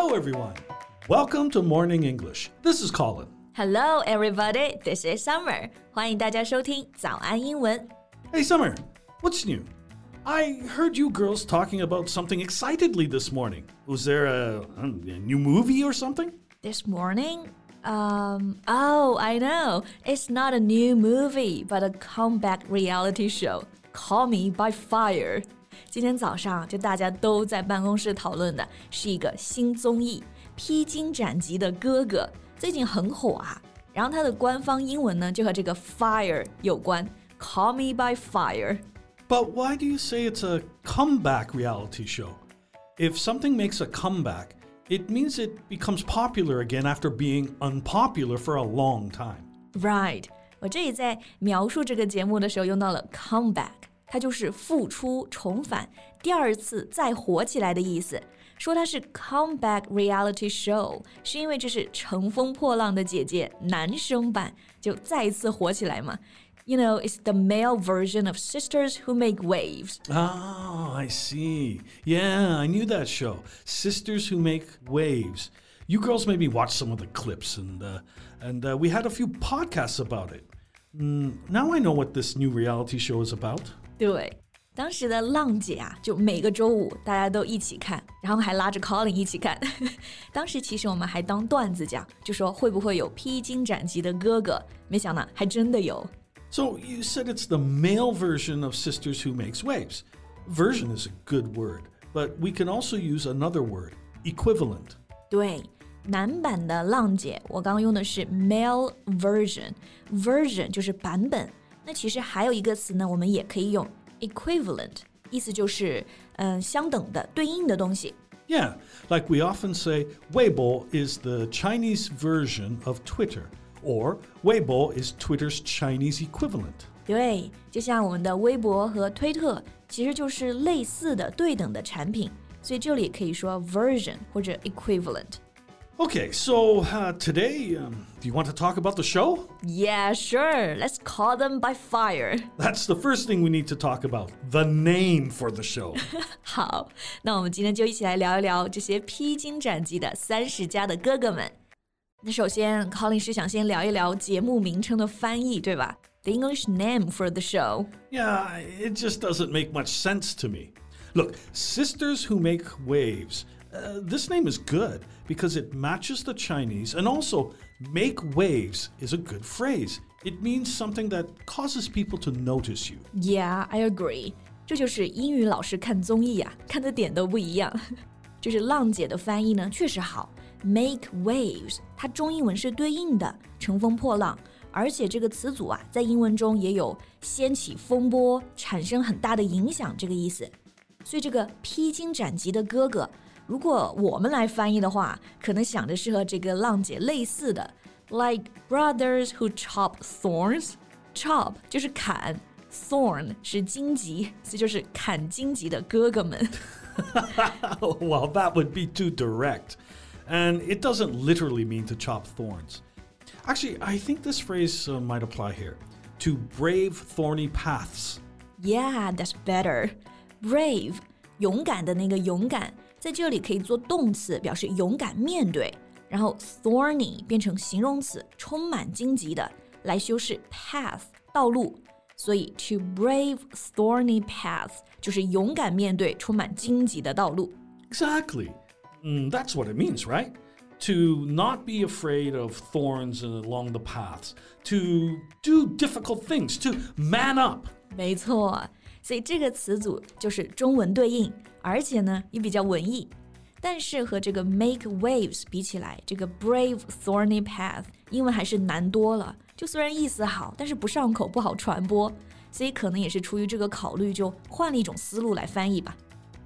Hello, everyone. Welcome to Morning English. This is Colin. Hello, everybody. This is Summer. 欢迎大家收听早安英文。 Hey, Summer, what's new? I heard you girls talking about something excitedly this morning. Was there a, a new movie or something? This morning, um, oh, I know. It's not a new movie, but a comeback reality show. Call Me by Fire. 今天早上就大家都在办公室讨论的是一个新综艺《披荆斩棘的哥哥》，最近很火啊。然后它的官方英文呢就和这个 fire 有关，Call Me by Fire。 But why do you say it's a comeback reality show? If something makes a comeback, it means it becomes popular again after being unpopular for a long time. Right，我这里在描述这个节目的时候用到了 comeback， 它就是复出、重返、第二次再火起来的意思。说它是 comeback reality show，是因为这是《乘风破浪的姐姐》男生版，就再一次火起来嘛。You know, it's the male version of Sisters Who Make Waves. Oh, I see. Yeah, I knew that show. Sisters Who Make Waves. You girls made me watch some of the clips, and uh, and uh, we had a few podcasts about it. Mm, now I know what this new reality show is about. 对，当时的浪姐啊，就每个周五大家都一起看，然后还拉着 Colin 一起看。当时其实我们还当段子讲，就说会不会有披荆斩棘的哥哥？没想到还真的有。So you said it's the male version of Sisters Who Makes Waves. Version is a good word, but we can also use another word, equivalent. 对，男版的浪姐，我刚刚用的是 male version，version 就是版本。那其实还有一个词呢，我们也可以用 equivalent，意思就是嗯、呃相等的、对应的东西。 Yeah, like we often say, Weibo is the Chinese version of Twitter, or Weibo is Twitter's Chinese equivalent. 对，就像我们的微博和推特，其实就是类似的、对等的产品，所以这里可以说 version 或者 equivalent。 Okay, so uh, today, um, do you want to talk about the show? Yeah, sure. Let's call them by fire. That's the first thing we need to talk about the name for the show. 好，那我们今天就一起来聊一聊这些披荆斩棘的三十加的哥哥们。那首先，Colin 是想先聊一聊节目名称的翻译，对吧？The English name for the show. yeah, it just doesn't make much sense to me. Look, Sisters Who Make Waves. Uh, this name is good because it matches the Chinese, and also, make waves is a good phrase. It means something that causes people to notice you. Yeah, I agree. 这就是英语老师看综艺啊，看的点都不一样。就是浪姐的翻译呢，确实好。Make waves，它中英文是对应的，乘风破浪。而且这个词组啊，在英文中也有掀起风波、产生很大的影响这个意思。 所以这个披荆斩棘的哥哥，如果我们来翻译的话，可能想着是和这个浪姐类似的，like brothers who chop thorns。chop 就是砍，thorn 是荆棘，所以就是砍荆棘的哥哥们。 well, that would be too direct. And it doesn't literally mean to chop thorns. Actually, I think this phrase uh, might apply here to brave thorny paths. Yeah, that's better. Brave，勇敢的那个勇敢，在这里可以做动词，表示勇敢面对。然后 thorny 变成形容词，充满荆棘的，来修饰 path 道路。所以 to brave thorny path 就是勇敢面对充满荆棘的道路。 Exactly. Mm, that's what it means, right? To not be afraid of thorns along the paths, to do difficult things, to man up. 没错，所以这个词组就是中文对应，而且呢也比较文艺。但是和这个 make waves 比起来，这个 brave thorny path 英文还是难多了。就虽然意思好，但是不上口，不好传播，所以可能也是出于这个考虑，就换了一种思路来翻译吧。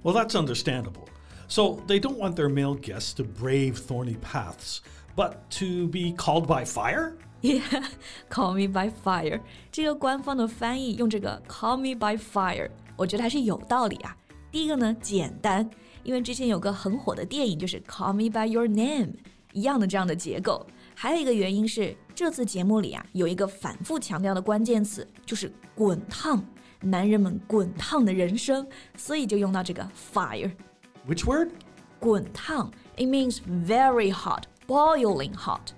Well, that's understandable. So they don't want their male guests to brave thorny paths, but to be called by fire? Yeah, call me by fire 这个官方的翻译用这个 call me by fire，我觉得还是有道理啊。第一个呢，简单，因为之前有个很火的电影就是 Call Me by Your Name 一样的这样的结构。还有一个原因是这次节目里啊有一个反复强调的关键词，就是滚烫，男人们滚烫的人生，所以就用到这个 fire。 Which word? 滚烫，it means very hot, boiling hot.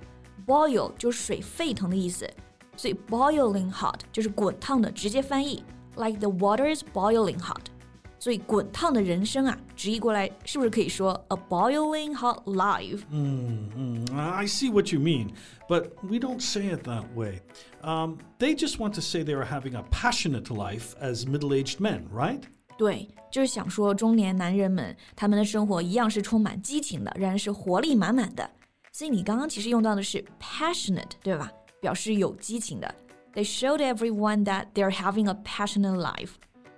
Boil 就是水沸腾的意思，所以 boiling hot 就是滚烫的，直接翻译 like the water is boiling hot。所以滚烫的人生啊，直译过来是不是可以说 a boiling hot life？嗯嗯，I see what you mean, but we don't say it that way. Um, they just want to say they are having a passionate life as middle-aged men, right? 对，就是想说中年男人们他们的生活一样是充满激情的，仍然是活力满满的。 所以你刚刚其实用到的是 passionate，对吧？表示有激情的。They showed everyone that they're having a passionate life.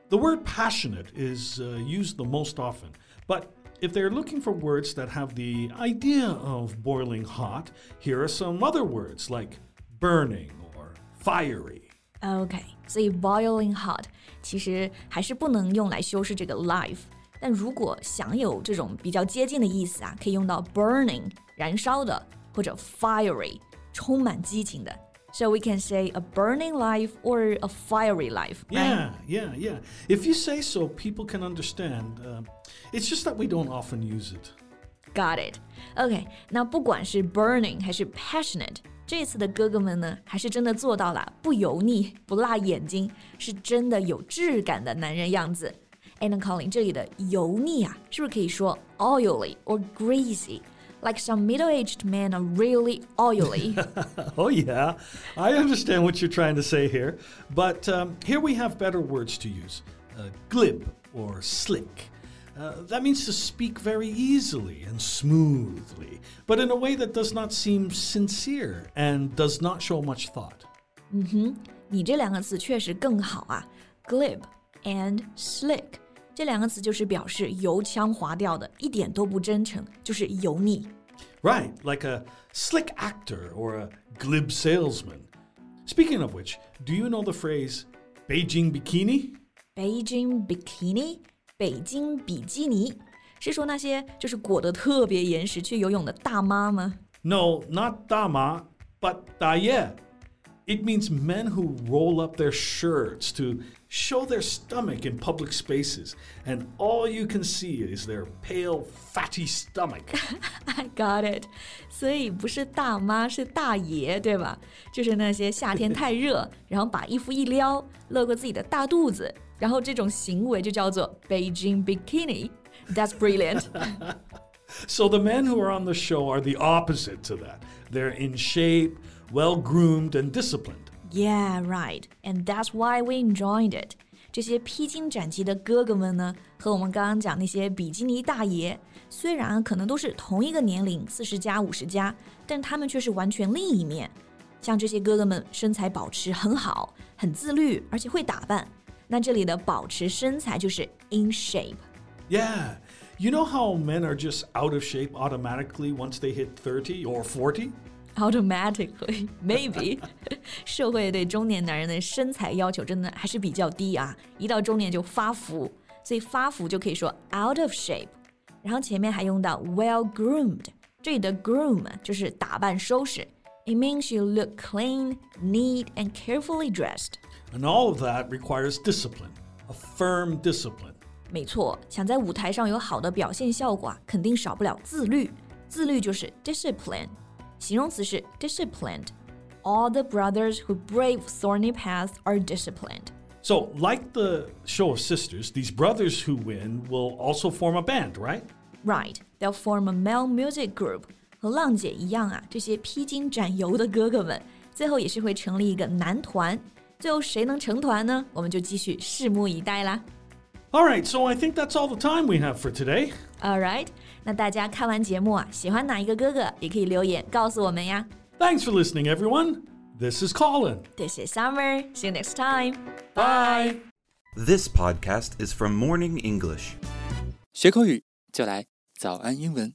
The word passionate is uh, used the most often, but if they're looking for words that have the idea of boiling hot, here are some other words like burning or fiery. OK，所以 boiling hot 其实还是不能用来修饰这个 life。 但如果想有这种比较接近的意思啊，可以用到 burning 燃烧的，或者 fiery 充满激情的。So we can say a burning life or a fiery life. Right? Yeah, yeah, yeah. If you say so, people can understand. Uh, it's just that we don't often use it. Got it. OK，那不管是 burning 还是 passionate，这次的哥哥们呢，还是真的做到了不油腻、不辣眼睛，是真的有质感的男人样子。 哎，那 Colin 这里的油腻啊，是不是可以说 oily or greasy？like some middle-aged men are really oily. oh yeah, I understand what you're trying to say here, but um, here we have better words to use: uh, glib or slick. Uh, that means to speak very easily and smoothly, but in a way that does not seem sincere and does not show much thought. 嗯哼，你这两个词确实更好啊，glib and slick。 这两个词就是表示油腔滑调的，一点都不真诚，就是油腻。Right, like a slick actor or a glib salesman. Speaking of which, do you know the phrase Beijing bikini? Beijing bikini，北京比基尼，是说那些就是裹得特别严实去游泳的大妈吗？No, not 大妈, but 大爷。 it means men who roll up their shirts to show their stomach in public spaces, and all you can see is their pale, fatty stomach. I got it. 所以不是大妈，是大爷，对吧？就是那些夏天太热，然后把衣服一撩，露过自己的大肚子，然后这种行为就叫做 Beijing bikini. That's brilliant. so the men who are on the show are the opposite to that. They're in shape well groomed and disciplined. Yeah, right. And that's why we enjoyed it. 这些披荆斩棘的哥哥们呢，和我们刚刚讲那些比基尼大爷，虽然可能都是同一个年龄，四十加、五十加，但他们却是完全另一面。像这些哥哥们身材保持很好，很自律，而且会打扮。那这里的保持身材就是 in shape. Yeah. You know how men are just out of shape automatically once they hit 30 or 40? automatically maybe 社会对中年男人的身材要求真的还是比较低啊，一到中年就发福，所以发福就可以说 out of shape，然后前面还用到 well groomed，这里的 groom 就是打扮收拾，it means you look clean, neat and carefully dressed. And all of that requires discipline, a firm discipline. 没错，想在舞台上有好的表现效果啊，肯定少不了自律。自律就是 discipline。 形容词是 disciplined. All the brothers who brave thorny paths are disciplined. So, like the show of sisters, these brothers who win will also form a band, right? Right. They'll form a male music group. 和浪姐一样啊，这些披荆斩棘的哥哥们，最后也是会成立一个男团。最后谁能成团呢？我们就继续拭目以待啦。 All right, so I think that's all the time we have for today. All right. 那大家看完节目啊，喜欢哪一个哥哥，也可以留言告诉我们呀。Thanks for listening, everyone. This is Colin. This is Summer. See you next time. Bye. This podcast is from Morning English. 学口语就来早安英文。